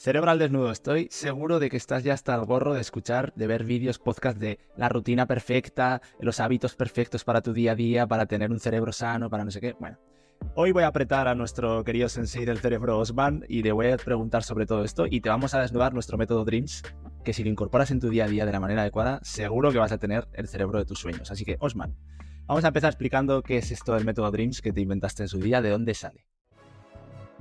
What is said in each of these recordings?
Cerebro al desnudo, estoy seguro de que estás ya hasta el gorro de escuchar, de ver vídeos, podcast de la rutina perfecta, los hábitos perfectos para tu día a día, para tener un cerebro sano, para no sé qué. Bueno, hoy voy a apretar a nuestro querido sensei del cerebro Osman y le voy a preguntar sobre todo esto y te vamos a desnudar nuestro método Dreams, que si lo incorporas en tu día a día de la manera adecuada, seguro que vas a tener el cerebro de tus sueños. Así que, Osman, vamos a empezar explicando qué es esto del método Dreams que te inventaste en su día, de dónde sale.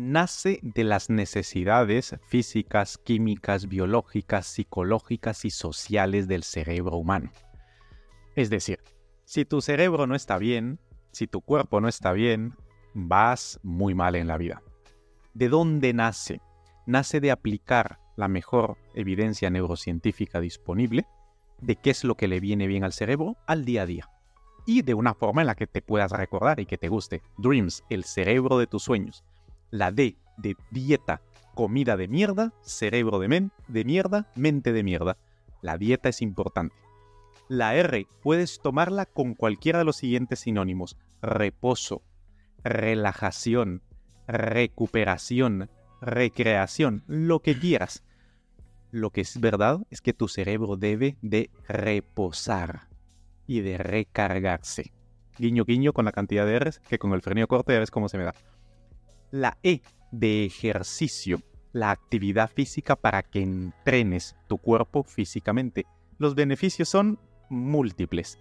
nace de las necesidades físicas, químicas, biológicas, psicológicas y sociales del cerebro humano. Es decir, si tu cerebro no está bien, si tu cuerpo no está bien, vas muy mal en la vida. ¿De dónde nace? Nace de aplicar la mejor evidencia neurocientífica disponible de qué es lo que le viene bien al cerebro al día a día. Y de una forma en la que te puedas recordar y que te guste. Dreams, el cerebro de tus sueños la D de dieta, comida de mierda, cerebro de, men de mierda, mente de mierda. La dieta es importante. La R puedes tomarla con cualquiera de los siguientes sinónimos. Reposo, relajación, recuperación, recreación, lo que quieras. Lo que es verdad es que tu cerebro debe de reposar y de recargarse. Guiño guiño con la cantidad de R's que con el frenillo corto ya ves cómo se me da. La E de ejercicio, la actividad física para que entrenes tu cuerpo físicamente. Los beneficios son múltiples.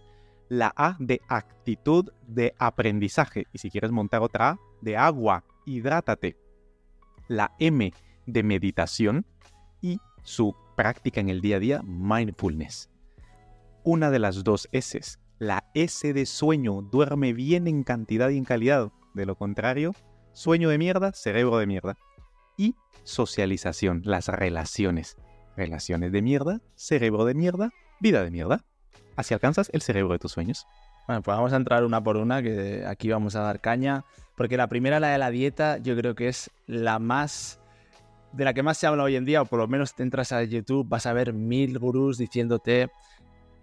La A de actitud de aprendizaje. Y si quieres montar otra A, de agua, hidrátate. La M de meditación y su práctica en el día a día, mindfulness. Una de las dos S, la S de sueño, duerme bien en cantidad y en calidad. De lo contrario, Sueño de mierda, cerebro de mierda. Y socialización, las relaciones. Relaciones de mierda, cerebro de mierda, vida de mierda. Así alcanzas el cerebro de tus sueños. Bueno, pues vamos a entrar una por una, que aquí vamos a dar caña. Porque la primera, la de la dieta, yo creo que es la más. de la que más se habla hoy en día, o por lo menos te entras a YouTube, vas a ver mil gurús diciéndote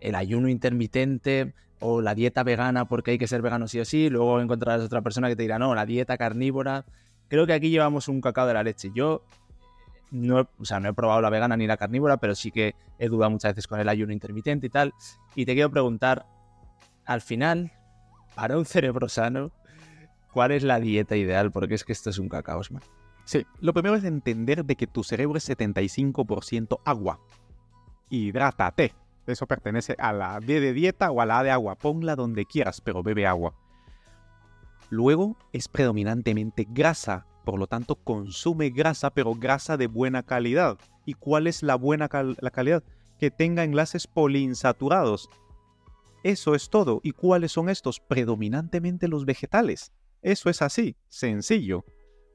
el ayuno intermitente, o la dieta vegana porque hay que ser vegano sí o sí, luego encontrarás otra persona que te dirá, no, la dieta carnívora. Creo que aquí llevamos un cacao de la leche. Yo no, he, o sea, no he probado la vegana ni la carnívora, pero sí que he dudado muchas veces con el ayuno intermitente y tal. Y te quiero preguntar, al final, para un cerebro sano, ¿cuál es la dieta ideal? Porque es que esto es un cacao, man. Sí, lo primero es entender de que tu cerebro es 75% agua. Hidrátate. Eso pertenece a la D de dieta o a la A de agua. Ponla donde quieras, pero bebe agua. Luego es predominantemente grasa, por lo tanto consume grasa, pero grasa de buena calidad. ¿Y cuál es la buena la calidad? Que tenga enlaces poliinsaturados. Eso es todo. ¿Y cuáles son estos? Predominantemente los vegetales. Eso es así, sencillo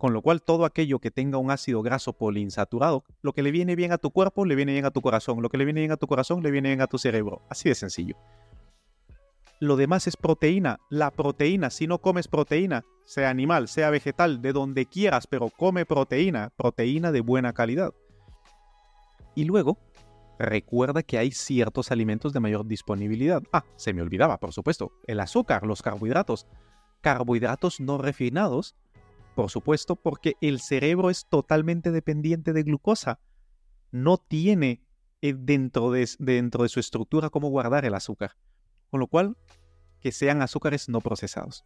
con lo cual todo aquello que tenga un ácido graso poliinsaturado, lo que le viene bien a tu cuerpo, le viene bien a tu corazón, lo que le viene bien a tu corazón, le viene bien a tu cerebro, así de sencillo. Lo demás es proteína, la proteína, si no comes proteína, sea animal, sea vegetal, de donde quieras, pero come proteína, proteína de buena calidad. Y luego, recuerda que hay ciertos alimentos de mayor disponibilidad. Ah, se me olvidaba, por supuesto, el azúcar, los carbohidratos. Carbohidratos no refinados por supuesto, porque el cerebro es totalmente dependiente de glucosa. No tiene eh, dentro de, su estructura cómo guardar el azúcar. Con lo cual, que sean azúcares no procesados.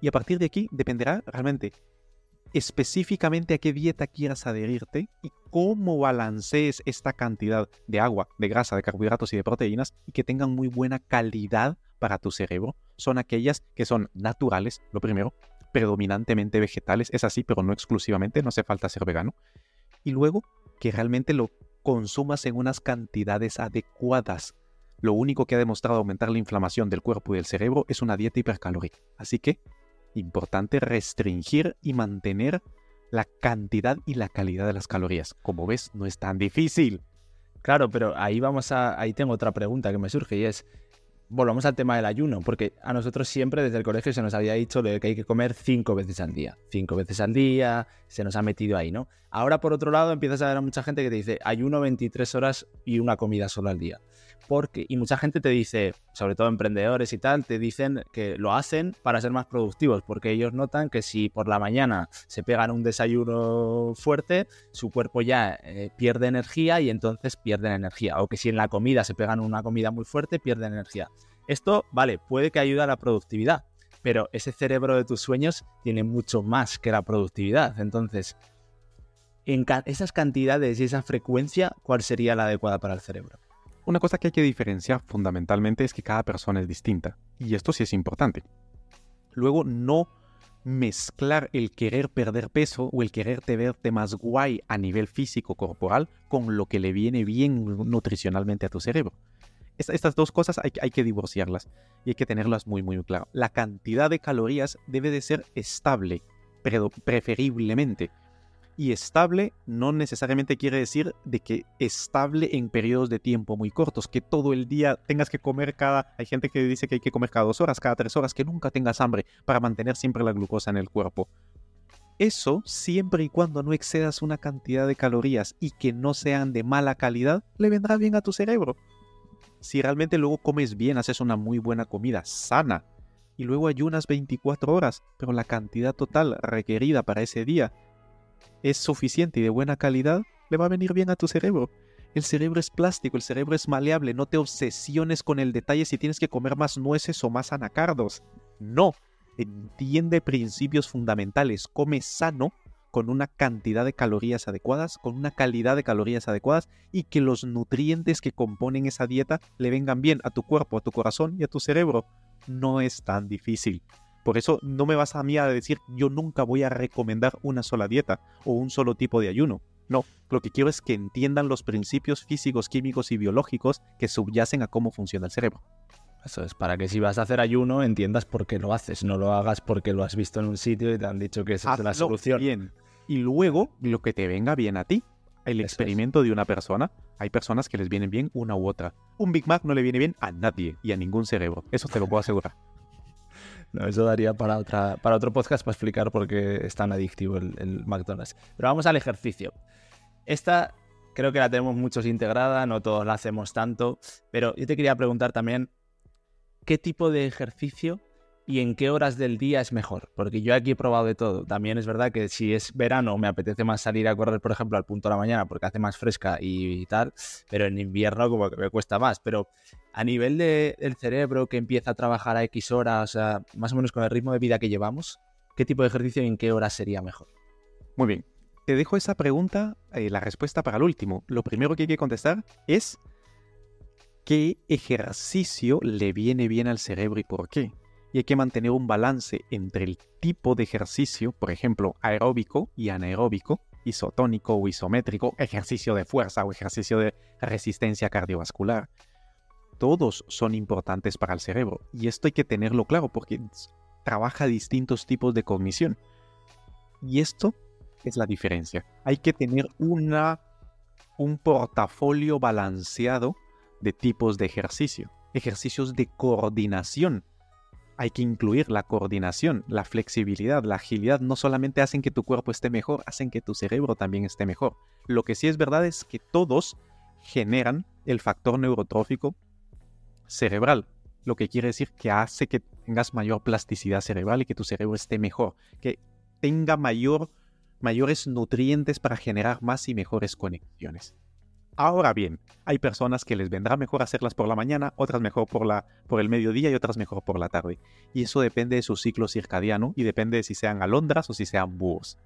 Y a partir de aquí dependerá realmente específicamente a qué dieta quieras adherirte y cómo balancees esta cantidad de agua, de grasa, de carbohidratos y de proteínas y que tengan muy buena calidad para tu cerebro. Son aquellas que son naturales, lo primero, predominantemente vegetales, es así, pero no exclusivamente, no hace falta ser vegano. Y luego que realmente lo consumas en unas cantidades adecuadas. Lo único que ha demostrado aumentar la inflamación del cuerpo y del cerebro es una dieta hipercalórica. Así que, importante restringir y mantener la cantidad y la calidad de las calorías. Como ves, no es tan difícil. Claro, pero ahí vamos a. Ahí tengo otra pregunta que me surge y es. Volvamos al tema del ayuno, porque a nosotros siempre desde el colegio se nos había dicho que hay que comer cinco veces al día. Cinco veces al día, se nos ha metido ahí, ¿no? Ahora, por otro lado, empiezas a ver a mucha gente que te dice ayuno 23 horas y una comida sola al día porque, y mucha gente te dice, sobre todo emprendedores y tal, te dicen que lo hacen para ser más productivos, porque ellos notan que si por la mañana se pegan un desayuno fuerte, su cuerpo ya eh, pierde energía y entonces pierden energía, o que si en la comida se pegan una comida muy fuerte, pierden energía. Esto, vale, puede que ayude a la productividad, pero ese cerebro de tus sueños tiene mucho más que la productividad, entonces... En esas cantidades y esa frecuencia, ¿cuál sería la adecuada para el cerebro? Una cosa que hay que diferenciar fundamentalmente es que cada persona es distinta, y esto sí es importante. Luego, no mezclar el querer perder peso o el quererte verte más guay a nivel físico corporal con lo que le viene bien nutricionalmente a tu cerebro. Estas dos cosas hay, hay que divorciarlas y hay que tenerlas muy muy claro. La cantidad de calorías debe de ser estable, preferiblemente y estable no necesariamente quiere decir de que estable en periodos de tiempo muy cortos, que todo el día tengas que comer cada... Hay gente que dice que hay que comer cada dos horas, cada tres horas, que nunca tengas hambre para mantener siempre la glucosa en el cuerpo. Eso, siempre y cuando no excedas una cantidad de calorías y que no sean de mala calidad, le vendrá bien a tu cerebro. Si realmente luego comes bien, haces una muy buena comida, sana, y luego ayunas 24 horas, pero la cantidad total requerida para ese día es suficiente y de buena calidad, le va a venir bien a tu cerebro. El cerebro es plástico, el cerebro es maleable, no te obsesiones con el detalle si tienes que comer más nueces o más anacardos. No, entiende principios fundamentales, come sano con una cantidad de calorías adecuadas, con una calidad de calorías adecuadas y que los nutrientes que componen esa dieta le vengan bien a tu cuerpo, a tu corazón y a tu cerebro. No es tan difícil. Por eso no me vas a mí a decir yo nunca voy a recomendar una sola dieta o un solo tipo de ayuno. No, lo que quiero es que entiendan los principios físicos, químicos y biológicos que subyacen a cómo funciona el cerebro. Eso es, para que si vas a hacer ayuno entiendas por qué lo haces, no lo hagas porque lo has visto en un sitio y te han dicho que esa es la solución. Bien. Y luego lo que te venga bien a ti. El experimento de una persona, hay personas que les vienen bien una u otra. Un Big Mac no le viene bien a nadie y a ningún cerebro, eso te lo puedo asegurar. Eso daría para otro podcast para explicar por qué es tan adictivo el, McDonald's. Pero vamos al ejercicio. Esta creo que la tenemos muchos integrada, no todos la hacemos tanto, pero yo te quería preguntar también, ¿qué tipo de ejercicio y en qué horas del día es mejor. Porque yo aquí he probado de todo. También es verdad que si es verano me apetece más salir a correr, por ejemplo, al punto de la mañana porque hace más fresca y, tal, pero en invierno como que me cuesta más. Pero a nivel del cerebro que empieza a trabajar a X horas, o sea, más o menos con el ritmo de vida que llevamos, ¿qué tipo de ejercicio y en qué horas sería mejor? Muy bien. Te dejo esa pregunta, eh, la respuesta para el último. Lo primero que hay que contestar es qué ejercicio le viene bien al cerebro y por qué y hay que mantener un balance entre el tipo de ejercicio, por ejemplo, aeróbico y anaeróbico, isotónico o isométrico, ejercicio de fuerza o ejercicio de resistencia cardiovascular. Todos son importantes para el cerebro y esto hay que tenerlo claro porque trabaja distintos tipos de cognición. Y esto es la diferencia. Hay que tener una, un portafolio balanceado de tipos de ejercicio. Ejercicios de coordinación hay que incluir la coordinación, la flexibilidad, la agilidad, no solamente hacen que tu cuerpo esté mejor, hacen que tu cerebro también esté mejor. Lo que sí es verdad es que todos generan el factor neurotrófico cerebral, lo que quiere decir que hace que tengas mayor plasticidad cerebral y que tu cerebro esté mejor, que tenga mayor, mayores nutrientes para generar más y mejores conexiones. Ahora bien, hay personas que les vendrá mejor hacerlas por la mañana, otras mejor por, la, por el mediodía y otras mejor por la tarde. Y eso depende de su ciclo circadiano y depende de si sean alondras o si sean búhos.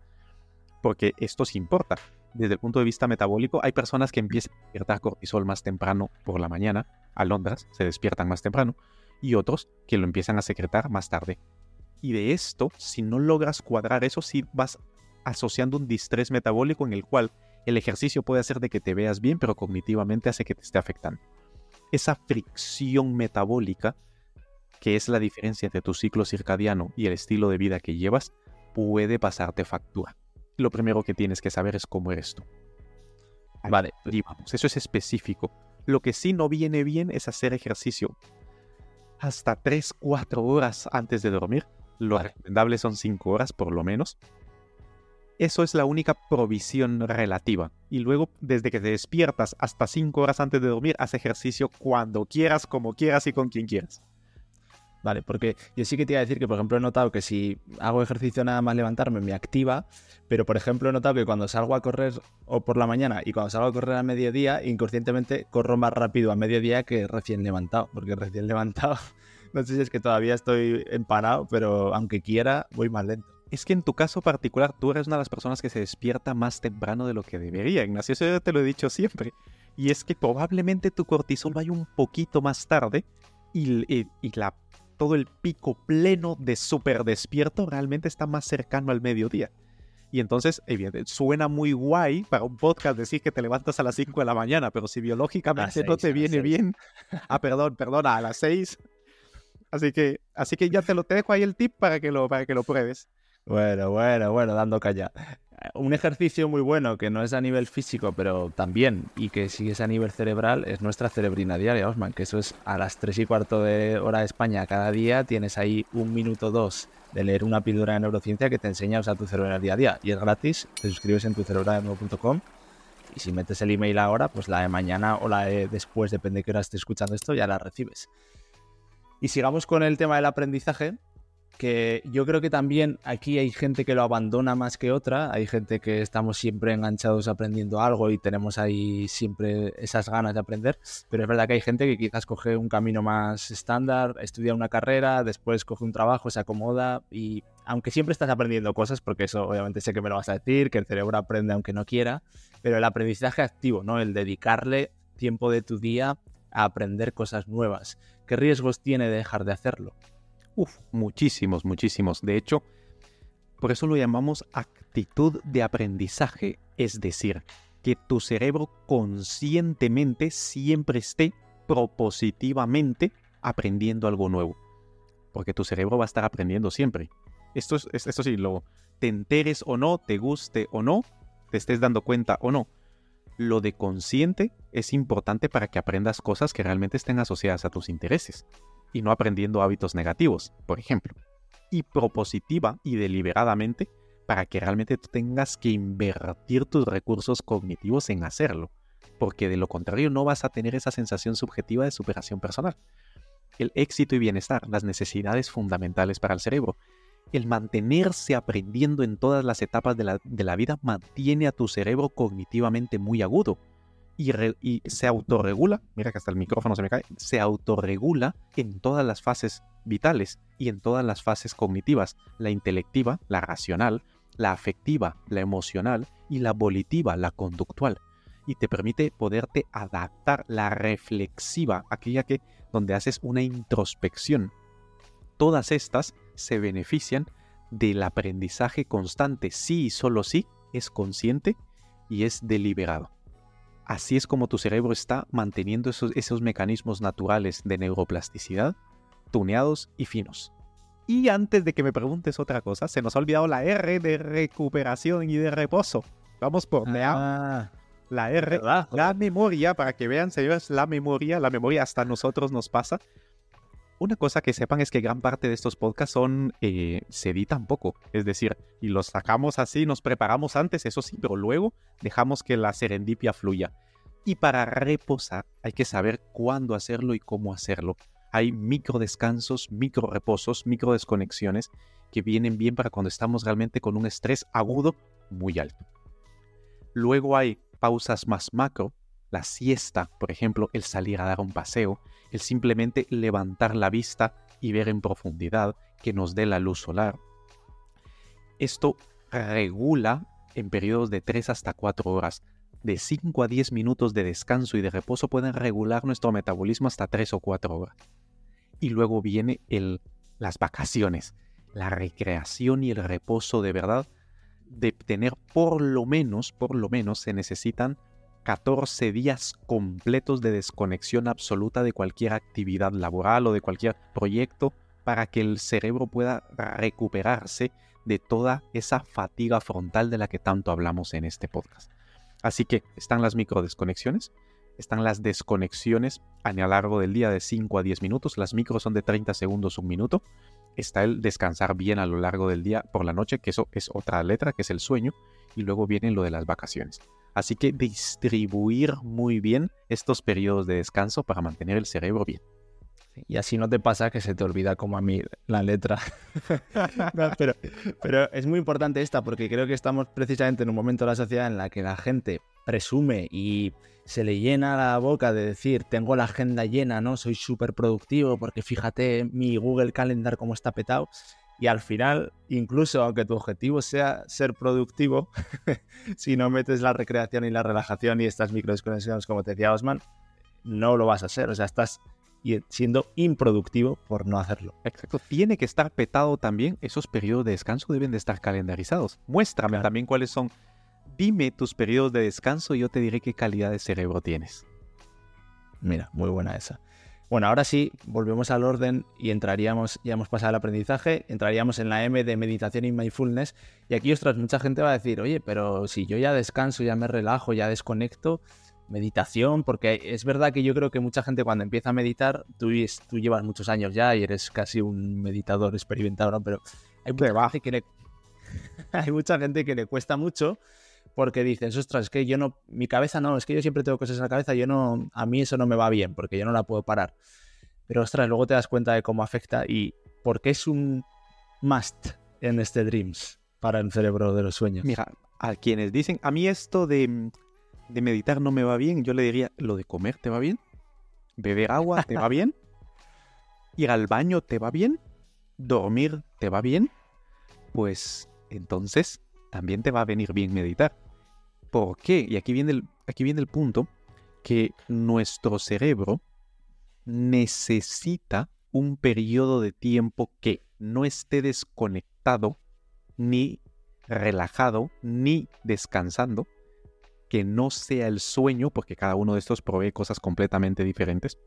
Porque esto sí importa. Desde el punto de vista metabólico, hay personas que empiezan a despiertar cortisol más temprano por la mañana, alondras se despiertan más temprano, y otros que lo empiezan a secretar más tarde. Y de esto, si no logras cuadrar eso, sí vas asociando un distrés metabólico en el cual el ejercicio puede hacer de que te veas bien, pero cognitivamente hace que te esté afectando. Esa fricción metabólica, que es la diferencia entre tu ciclo circadiano y el estilo de vida que llevas, puede pasarte factura. Lo primero que tienes que saber es cómo eres tú. Vale, vamos, eso es específico. Lo que sí no viene bien es hacer ejercicio hasta 3, 4 horas antes de dormir. Lo recomendable son 5 horas por lo menos. Eso es la única provisión relativa. Y luego, desde que te despiertas hasta 5 horas antes de dormir, haz ejercicio cuando quieras, como quieras y con quien quieras. Vale, porque yo sí que te iba a decir que, por ejemplo, he notado que si hago ejercicio nada más levantarme, me activa, pero, por ejemplo, he notado que cuando salgo a correr o por la mañana y cuando salgo a correr a mediodía, inconscientemente corro más rápido a mediodía que recién levantado, porque recién levantado, no sé si es que todavía estoy empanado, pero aunque quiera, voy más lento. Es que en tu caso particular, tú eres una de las personas que se despierta más temprano de lo que debería, Ignacio. Eso yo te lo he dicho siempre. Y es que probablemente tu cortisol vaya un poquito más tarde y, la, todo el pico pleno de súper despierto realmente está más cercano al mediodía. Y entonces, evidentemente, suena muy guay para un podcast decir que te levantas a las 5 de la mañana, pero si biológicamente no te viene bien. Ah, perdón, perdona, a las 6. Así que, así que ya te lo te dejo ahí el tip para que lo, para que lo pruebes. Bueno, bueno, bueno, dando calla. Un ejercicio muy bueno que no es a nivel físico, pero también, y que sí es a nivel cerebral, es nuestra cerebrina diaria, Osman, que eso es a las 3 y cuarto de hora de España cada día, tienes ahí un minuto dos de leer una píldora de neurociencia que te enseña a usar tu el día a día. Y es gratis, te suscribes en tu nuevo.com y si metes el email ahora, pues la de mañana o la de después, depende de qué hora estés escuchando esto, ya la recibes. Y sigamos con el tema del aprendizaje, que yo creo que también aquí hay gente que lo abandona más que otra, hay gente que estamos siempre enganchados aprendiendo algo y tenemos ahí siempre esas ganas de aprender, pero es verdad que hay gente que quizás coge un camino más estándar, estudia una carrera, después coge un trabajo, se acomoda y aunque siempre estás aprendiendo cosas, porque eso obviamente sé que me lo vas a decir, que el cerebro aprende aunque no quiera, pero el aprendizaje activo, ¿no? El dedicarle tiempo de tu día a aprender cosas nuevas. ¿Qué riesgos tiene de dejar de hacerlo? Muchísimos, muchísimos. De hecho, por eso lo llamamos actitud de aprendizaje, es decir, que tu cerebro conscientemente siempre esté propositivamente aprendiendo algo nuevo. Porque tu cerebro va a estar aprendiendo siempre. Esto, es, esto sí, lo te enteres o no, te guste o no, te estés dando cuenta o no. Lo de consciente es importante para que aprendas cosas que realmente estén asociadas a tus intereses y no aprendiendo hábitos negativos, por ejemplo. Y propositiva y deliberadamente para que realmente tengas que invertir tus recursos cognitivos en hacerlo, porque de lo contrario no vas a tener esa sensación subjetiva de superación personal. El éxito y bienestar, las necesidades fundamentales para el cerebro, el mantenerse aprendiendo en todas las etapas de la, de la vida mantiene a tu cerebro cognitivamente muy agudo, y, se autorregula, mira que hasta el micrófono se me cae, se autorregula en todas las fases vitales y en todas las fases cognitivas, la intelectiva, la racional, la afectiva, la emocional y la volitiva, la conductual. Y te permite poderte adaptar la reflexiva, aquella que donde haces una introspección. Todas estas se benefician del aprendizaje constante, sí y solo sí es consciente y es deliberado. Así es como tu cerebro está manteniendo esos, esos mecanismos naturales de neuroplasticidad tuneados y finos. Y antes de que me preguntes otra cosa, se nos ha olvidado la R de recuperación y de reposo. Vamos por ah, la R, la memoria, para que vean, señores, la memoria, la memoria hasta nosotros nos pasa. Una cosa que sepan es que gran parte de estos podcasts son, eh, se poco, es decir, y los sacamos así, nos preparamos antes, eso sí, pero luego dejamos que la serendipia fluya. Y para reposar hay que saber cuándo hacerlo y cómo hacerlo. Hay micro descansos, micro reposos, micro desconexiones que vienen bien para cuando estamos realmente con un estrés agudo muy alto. Luego hay pausas más macro, la siesta, por ejemplo, el salir a dar un paseo, el simplemente levantar la vista y ver en profundidad que nos dé la luz solar. Esto regula en periodos de 3 hasta 4 horas. De 5 a 10 minutos de descanso y de reposo pueden regular nuestro metabolismo hasta 3 o 4 horas. Y luego viene el, las vacaciones, la recreación y el reposo de verdad. De tener por lo menos, por lo menos se necesitan 14 días completos de desconexión absoluta de cualquier actividad laboral o de cualquier proyecto para que el cerebro pueda recuperarse de toda esa fatiga frontal de la que tanto hablamos en este podcast. Así que están las microdesconexiones, están las desconexiones a lo largo del día de 5 a 10 minutos. Las micros son de 30 segundos, un minuto. Está el descansar bien a lo largo del día por la noche, que eso es otra letra, que es el sueño. Y luego viene lo de las vacaciones. Así que distribuir muy bien estos periodos de descanso para mantener el cerebro bien. Y así no te pasa que se te olvida como a mí la letra. pero, pero, es muy importante esta porque creo que estamos precisamente en un momento de la sociedad en la que la gente presume y se le llena la boca de decir, tengo la agenda llena, ¿no? Soy súper productivo porque fíjate mi Google Calendar cómo está petado. Y al final, incluso aunque tu objetivo sea ser productivo, si no metes la recreación y la relajación y estas microdesconexiones, como te decía Osman, no lo vas a hacer. O sea, estás siendo improductivo por no hacerlo. Exacto. Tiene que estar petado también. Esos periodos de descanso deben de estar calendarizados. Muéstrame también cuáles son. Dime tus periodos de descanso y yo te diré qué calidad de cerebro tienes. Mira, muy buena esa. Bueno, ahora sí, volvemos al orden y entraríamos, ya hemos pasado el aprendizaje, entraríamos en la M de meditación y mindfulness. Y aquí, ostras, mucha gente va a decir, oye, pero si yo ya descanso, ya me relajo, ya desconecto, meditación, porque es verdad que yo creo que mucha gente cuando empieza a meditar, tú, tú llevas muchos años ya y eres casi un meditador experimentado, ¿no? Pero hay mucha, gente que le, hay mucha gente que le cuesta mucho porque dicen, ostras, es que yo no, mi cabeza no, es que yo siempre tengo cosas en la cabeza, yo no, a mí eso no me va bien porque yo no la puedo parar. Pero ostras, luego te das cuenta de cómo afecta y por qué es un must en este Dreams para el cerebro de los sueños. Mira, a quienes dicen, a mí esto de de meditar no me va bien, yo le diría, ¿lo de comer te va bien? ¿Beber agua te va bien? ¿Ir al baño te va bien? ¿Dormir te va bien? Pues entonces también te va a venir bien meditar. ¿Por qué? Y aquí viene el, aquí viene el punto que nuestro cerebro necesita un periodo de tiempo que no esté desconectado, ni relajado, ni descansando, que no sea el sueño, porque cada uno de estos provee cosas completamente diferentes,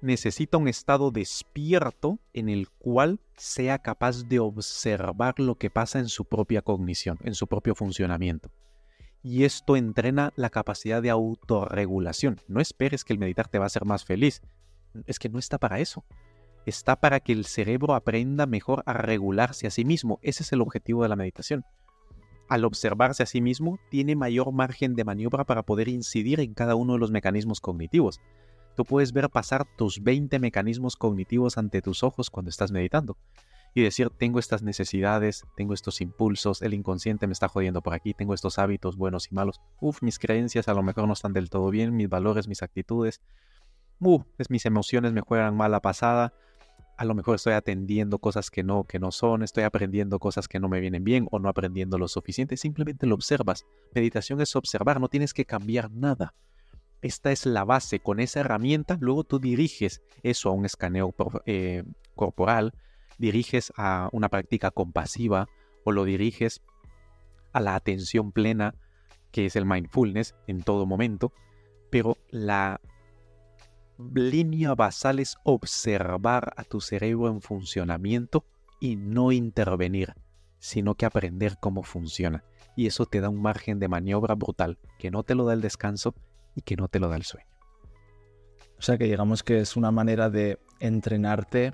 necesita un estado despierto en el cual sea capaz de observar lo que pasa en su propia cognición, en su propio funcionamiento. Y esto entrena la capacidad de autorregulación. No esperes que el meditar te va a hacer más feliz. Es que no está para eso. Está para que el cerebro aprenda mejor a regularse a sí mismo. Ese es el objetivo de la meditación al observarse a sí mismo, tiene mayor margen de maniobra para poder incidir en cada uno de los mecanismos cognitivos. Tú puedes ver pasar tus 20 mecanismos cognitivos ante tus ojos cuando estás meditando y decir, tengo estas necesidades, tengo estos impulsos, el inconsciente me está jodiendo por aquí, tengo estos hábitos buenos y malos, uf, mis creencias a lo mejor no están del todo bien, mis valores, mis actitudes, uf, mis emociones me juegan mala pasada, a lo mejor estoy atendiendo cosas que no, que no son, estoy aprendiendo cosas que no me vienen bien o no aprendiendo lo suficiente, simplemente lo observas. Meditación es observar, no tienes que cambiar nada. Esta es la base, con esa herramienta luego tú diriges eso a un escaneo eh, corporal, diriges a una práctica compasiva o lo diriges a la atención plena, que es el mindfulness en todo momento, pero la línea basal es observar a tu cerebro en funcionamiento y no intervenir, sino que aprender cómo funciona. Y eso te da un margen de maniobra brutal, que no te lo da el descanso y que no te lo da el sueño. O sea que digamos que es una manera de entrenarte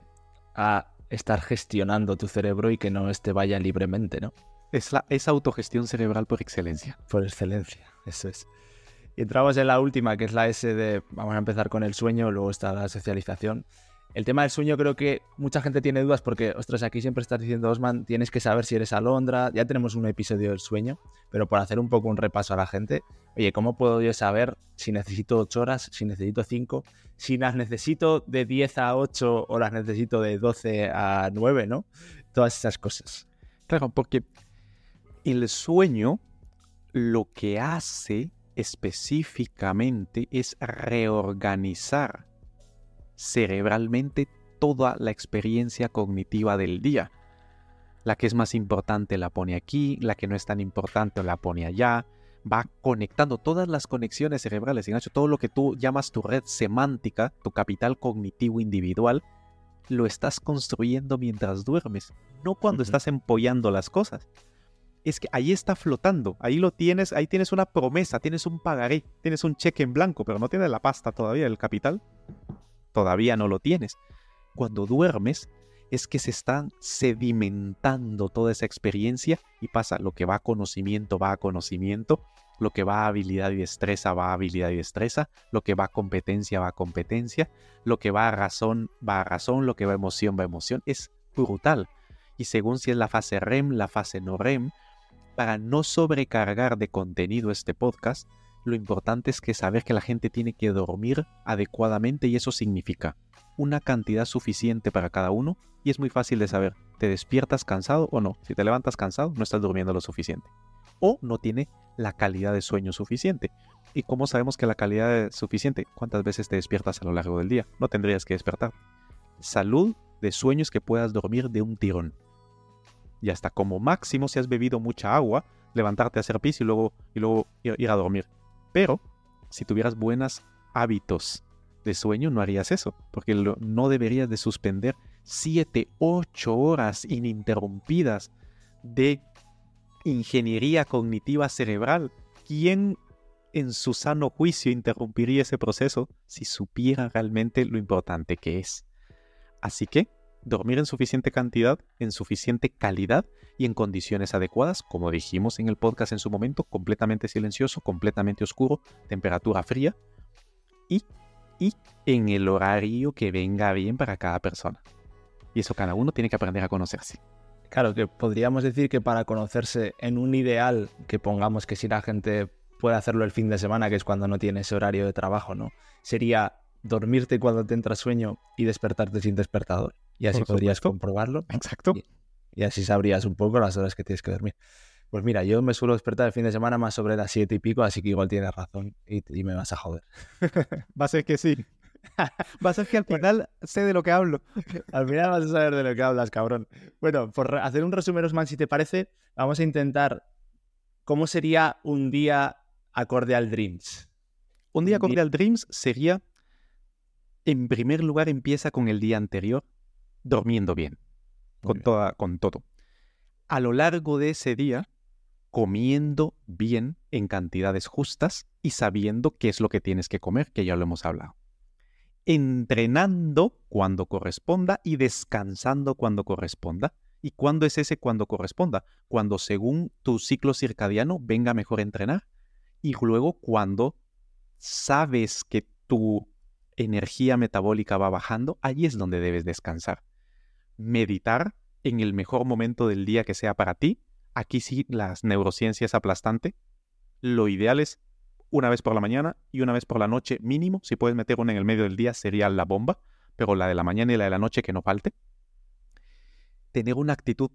a estar gestionando tu cerebro y que no este vaya libremente, ¿no? Es, la, es autogestión cerebral por excelencia. Por excelencia, eso es. Y entramos en la última, que es la S de, vamos a empezar con el sueño, luego está la socialización. El tema del sueño creo que mucha gente tiene dudas porque, ostras, aquí siempre estás diciendo, Osman, tienes que saber si eres alondra. Ya tenemos un episodio del sueño, pero por hacer un poco un repaso a la gente, oye, ¿cómo puedo yo saber si necesito 8 horas, si necesito 5, si las necesito de 10 a 8 o las necesito de 12 a 9, ¿no? Todas esas cosas. Claro, porque el sueño lo que hace específicamente es reorganizar cerebralmente toda la experiencia cognitiva del día. La que es más importante la pone aquí, la que no es tan importante la pone allá. Va conectando todas las conexiones cerebrales, Ignacio, todo lo que tú llamas tu red semántica, tu capital cognitivo individual, lo estás construyendo mientras duermes, no cuando estás empollando las cosas es que ahí está flotando, ahí lo tienes, ahí tienes una promesa, tienes un pagaré, tienes un cheque en blanco, pero no tienes la pasta todavía, el capital, todavía no lo tienes. Cuando duermes es que se está sedimentando toda esa experiencia y pasa lo que va a conocimiento, va a conocimiento, lo que va a habilidad y destreza, va a habilidad y destreza, lo que va a competencia, va a competencia, lo que va a razón, va a razón, lo que va a emoción, va a emoción. Es brutal. Y según si es la fase REM, la fase no REM, para no sobrecargar de contenido este podcast, lo importante es que saber que la gente tiene que dormir adecuadamente y eso significa una cantidad suficiente para cada uno y es muy fácil de saber, ¿te despiertas cansado o no? Si te levantas cansado, no estás durmiendo lo suficiente. O no tiene la calidad de sueño suficiente. ¿Y cómo sabemos que la calidad es suficiente? ¿Cuántas veces te despiertas a lo largo del día? No tendrías que despertar. Salud de sueños que puedas dormir de un tirón y hasta como máximo si has bebido mucha agua, levantarte a hacer pis y luego, y luego ir, a dormir. Pero si tuvieras buenos hábitos de sueño, no harías eso, porque no deberías de suspender 7, 8 horas ininterrumpidas de ingeniería cognitiva cerebral. ¿Quién en su sano juicio interrumpiría ese proceso si supiera realmente lo importante que es? Así que dormir en suficiente cantidad, en suficiente calidad y en condiciones adecuadas, como dijimos en el podcast en su momento, completamente silencioso, completamente oscuro, temperatura fría y, y en el horario que venga bien para cada persona. Y eso cada uno tiene que aprender a conocerse. Claro, que podríamos decir que para conocerse en un ideal, que pongamos que si la gente puede hacerlo el fin de semana, que es cuando no tiene ese horario de trabajo, ¿no? Sería dormirte cuando te entra sueño y despertarte sin despertador. Y así podrías comprobarlo. Exacto. Y, así sabrías un poco las horas que tienes que dormir. Pues mira, yo me suelo despertar el fin de semana más sobre las siete y pico, así que igual tienes razón y, me vas a joder. Va a ser que sí. Va a ser que al final sé de lo que hablo. al final vas a saber de lo que hablas, cabrón. Bueno, por hacer un resumen, Osman, si te parece, vamos a intentar cómo sería un día acorde al Dreams. Un día acorde al Dreams sería, en primer lugar, empieza con el día anterior, durmiendo bien, con, toda, con todo. A lo largo de ese día, comiendo bien en cantidades justas y sabiendo qué es lo que tienes que comer, que ya lo hemos hablado. Entrenando cuando corresponda y descansando cuando corresponda. ¿Y cuándo es ese cuando corresponda? Cuando según tu ciclo circadiano venga mejor entrenar y luego cuando sabes que tu energía metabólica va bajando, allí es donde debes descansar meditar en el mejor momento del día que sea para ti. Aquí sí las neurociencias aplastante. Lo ideal es una vez por la mañana y una vez por la noche mínimo. Si puedes meter una en el medio del día sería la bomba, pero la de la mañana y la de la noche que no falte. Tener una actitud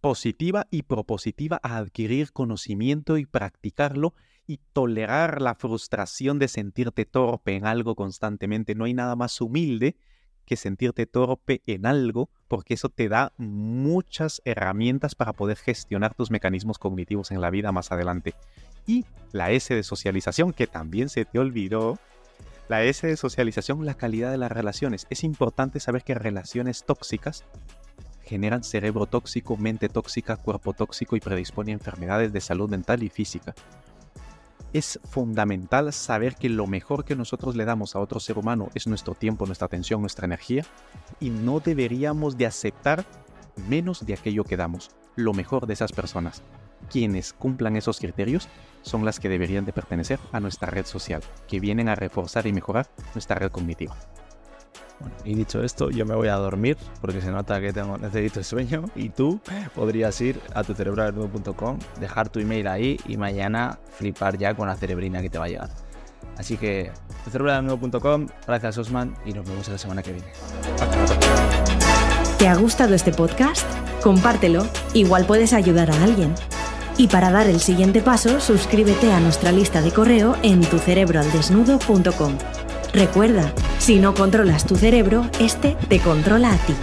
positiva y propositiva a adquirir conocimiento y practicarlo y tolerar la frustración de sentirte torpe en algo constantemente. No hay nada más humilde que sentirte torpe en algo, porque eso te da muchas herramientas para poder gestionar tus mecanismos cognitivos en la vida más adelante. Y la S de socialización, que también se te olvidó, la S de socialización, la calidad de las relaciones. Es importante saber que relaciones tóxicas generan cerebro tóxico, mente tóxica, cuerpo tóxico y predisponen a enfermedades de salud mental y física es fundamental saber que lo mejor que nosotros le damos a otro ser humano es nuestro tiempo, nuestra atención, nuestra energía y no deberíamos de aceptar menos de aquello que damos, lo mejor de esas personas. Quienes cumplan esos criterios son las que deberían de pertenecer a nuestra red social, que vienen a reforzar y mejorar nuestra red cognitiva. Bueno, y dicho esto, yo me voy a dormir porque se nota que tengo, necesito sueño y tú podrías ir a tu cerebralnudo.com, dejar tu email ahí y mañana flipar ya con la cerebrina que te va a llegar. Así que cerebralnudo.com, gracias Osman y nos vemos la semana que viene. ¿Te ha gustado este podcast? Compártelo, igual puedes ayudar a alguien. Y para dar el siguiente paso, suscríbete a nuestra lista de correo en tucerebroaldesnudo.com. Recuerda, si no controlas tu cerebro, este te controla a ti.